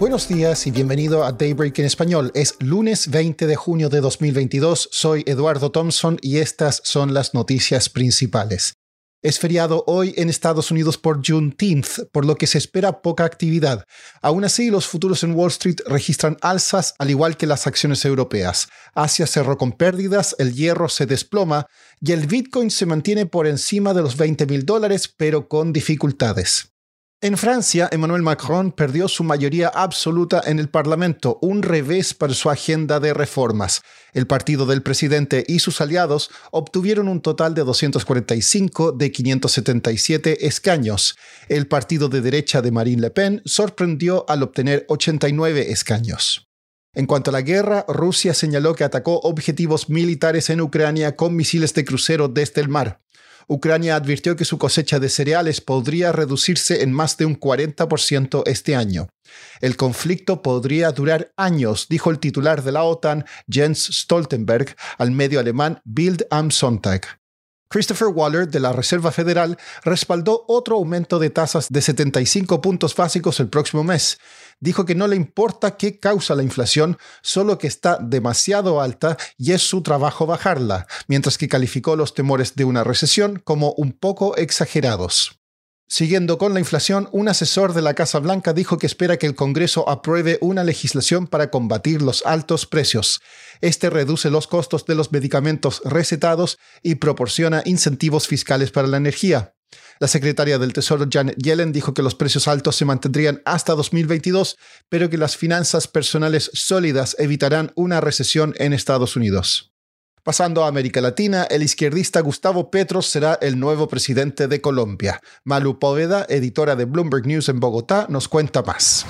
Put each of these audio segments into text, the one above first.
Buenos días y bienvenido a Daybreak en español. Es lunes 20 de junio de 2022. Soy Eduardo Thompson y estas son las noticias principales. Es feriado hoy en Estados Unidos por Juneteenth, por lo que se espera poca actividad. Aún así, los futuros en Wall Street registran alzas, al igual que las acciones europeas. Asia cerró con pérdidas, el hierro se desploma y el Bitcoin se mantiene por encima de los 20 mil dólares, pero con dificultades. En Francia, Emmanuel Macron perdió su mayoría absoluta en el Parlamento, un revés para su agenda de reformas. El partido del presidente y sus aliados obtuvieron un total de 245 de 577 escaños. El partido de derecha de Marine Le Pen sorprendió al obtener 89 escaños. En cuanto a la guerra, Rusia señaló que atacó objetivos militares en Ucrania con misiles de crucero desde el mar. Ucrania advirtió que su cosecha de cereales podría reducirse en más de un 40% este año. El conflicto podría durar años, dijo el titular de la OTAN, Jens Stoltenberg, al medio alemán Bild am Sonntag. Christopher Waller de la Reserva Federal respaldó otro aumento de tasas de 75 puntos básicos el próximo mes. Dijo que no le importa qué causa la inflación, solo que está demasiado alta y es su trabajo bajarla, mientras que calificó los temores de una recesión como un poco exagerados. Siguiendo con la inflación, un asesor de la Casa Blanca dijo que espera que el Congreso apruebe una legislación para combatir los altos precios. Este reduce los costos de los medicamentos recetados y proporciona incentivos fiscales para la energía. La secretaria del Tesoro Janet Yellen dijo que los precios altos se mantendrían hasta 2022, pero que las finanzas personales sólidas evitarán una recesión en Estados Unidos. Pasando a América Latina, el izquierdista Gustavo Petro será el nuevo presidente de Colombia. Malu Poveda, editora de Bloomberg News en Bogotá, nos cuenta más.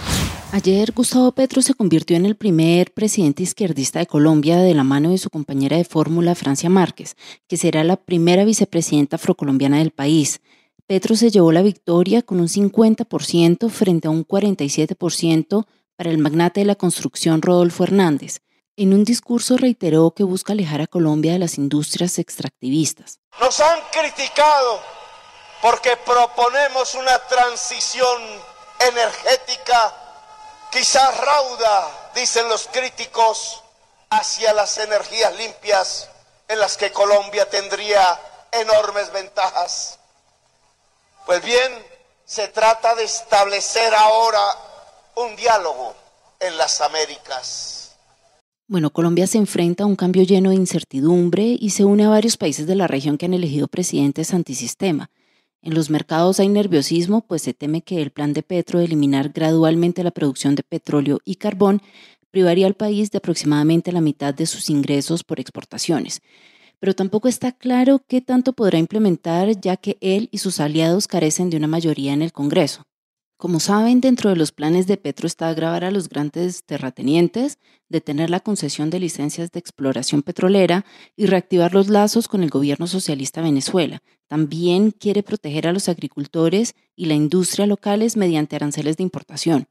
Ayer Gustavo Petro se convirtió en el primer presidente izquierdista de Colombia de la mano de su compañera de fórmula Francia Márquez, que será la primera vicepresidenta afrocolombiana del país. Petro se llevó la victoria con un 50% frente a un 47% para el magnate de la construcción Rodolfo Hernández. En un discurso reiteró que busca alejar a Colombia de las industrias extractivistas. Nos han criticado porque proponemos una transición energética quizás rauda, dicen los críticos, hacia las energías limpias en las que Colombia tendría enormes ventajas. Pues bien, se trata de establecer ahora un diálogo en las Américas bueno, Colombia se enfrenta a un cambio lleno de incertidumbre y se une a varios países de la región que han elegido presidentes antisistema. En los mercados hay nerviosismo, pues se teme que el plan de Petro de eliminar gradualmente la producción de petróleo y carbón privaría al país de aproximadamente la mitad de sus ingresos por exportaciones. Pero tampoco está claro qué tanto podrá implementar, ya que él y sus aliados carecen de una mayoría en el Congreso. Como saben, dentro de los planes de Petro está agravar a los grandes terratenientes, detener la concesión de licencias de exploración petrolera y reactivar los lazos con el gobierno socialista Venezuela. También quiere proteger a los agricultores y la industria locales mediante aranceles de importación.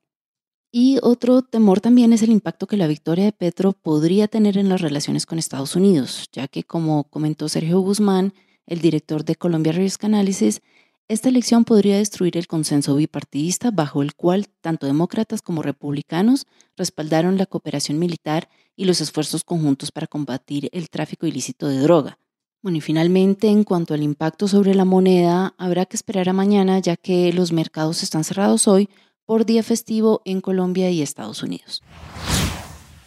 Y otro temor también es el impacto que la victoria de Petro podría tener en las relaciones con Estados Unidos, ya que como comentó Sergio Guzmán, el director de Colombia Risk Analysis, Esta elección podría destruir el consenso bipartidista bajo el cual tanto demócratas como republicanos respaldaron la cooperación militar y los esfuerzos conjuntos para combatir el tráfico ilícito de droga. Bueno, y finalmente, en cuanto al impacto sobre la moneda, habrá que esperar a mañana ya que los mercados están cerrados hoy por día festivo en Colombia y Estados Unidos.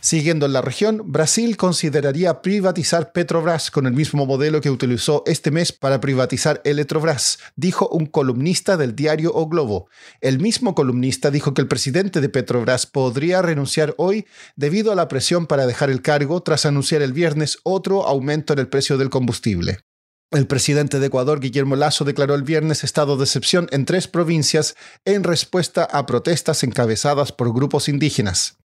Siguiendo en la región, Brasil consideraría privatizar Petrobras con el mismo modelo que utilizó este mes para privatizar Eletrobras, dijo un columnista del diario O Globo. El mismo columnista dijo que el presidente de Petrobras podría renunciar hoy debido a la presión para dejar el cargo tras anunciar el viernes otro aumento en el precio del combustible. El presidente de Ecuador, Guillermo Lazo, declaró el viernes estado de excepción en tres provincias en respuesta a protestas encabezadas por grupos indígenas.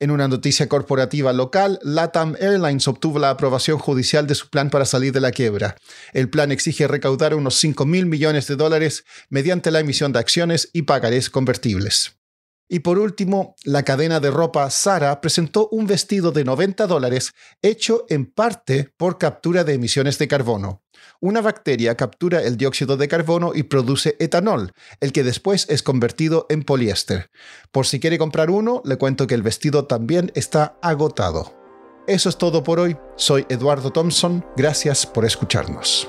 En una noticia corporativa local, LATAM Airlines obtuvo la aprobación judicial de su plan para salir de la quiebra. El plan exige recaudar unos 5 mil millones de dólares mediante la emisión de acciones y pagarés convertibles. Y por último, la cadena de ropa Zara presentó un vestido de 90 dólares hecho en parte por captura de emisiones de carbono. Una bacteria captura el dióxido de carbono y produce etanol, el que después es convertido en poliéster. Por si quiere comprar uno, le cuento que el vestido también está agotado. Eso es todo por hoy. Soy Eduardo Thompson. Gracias por escucharnos.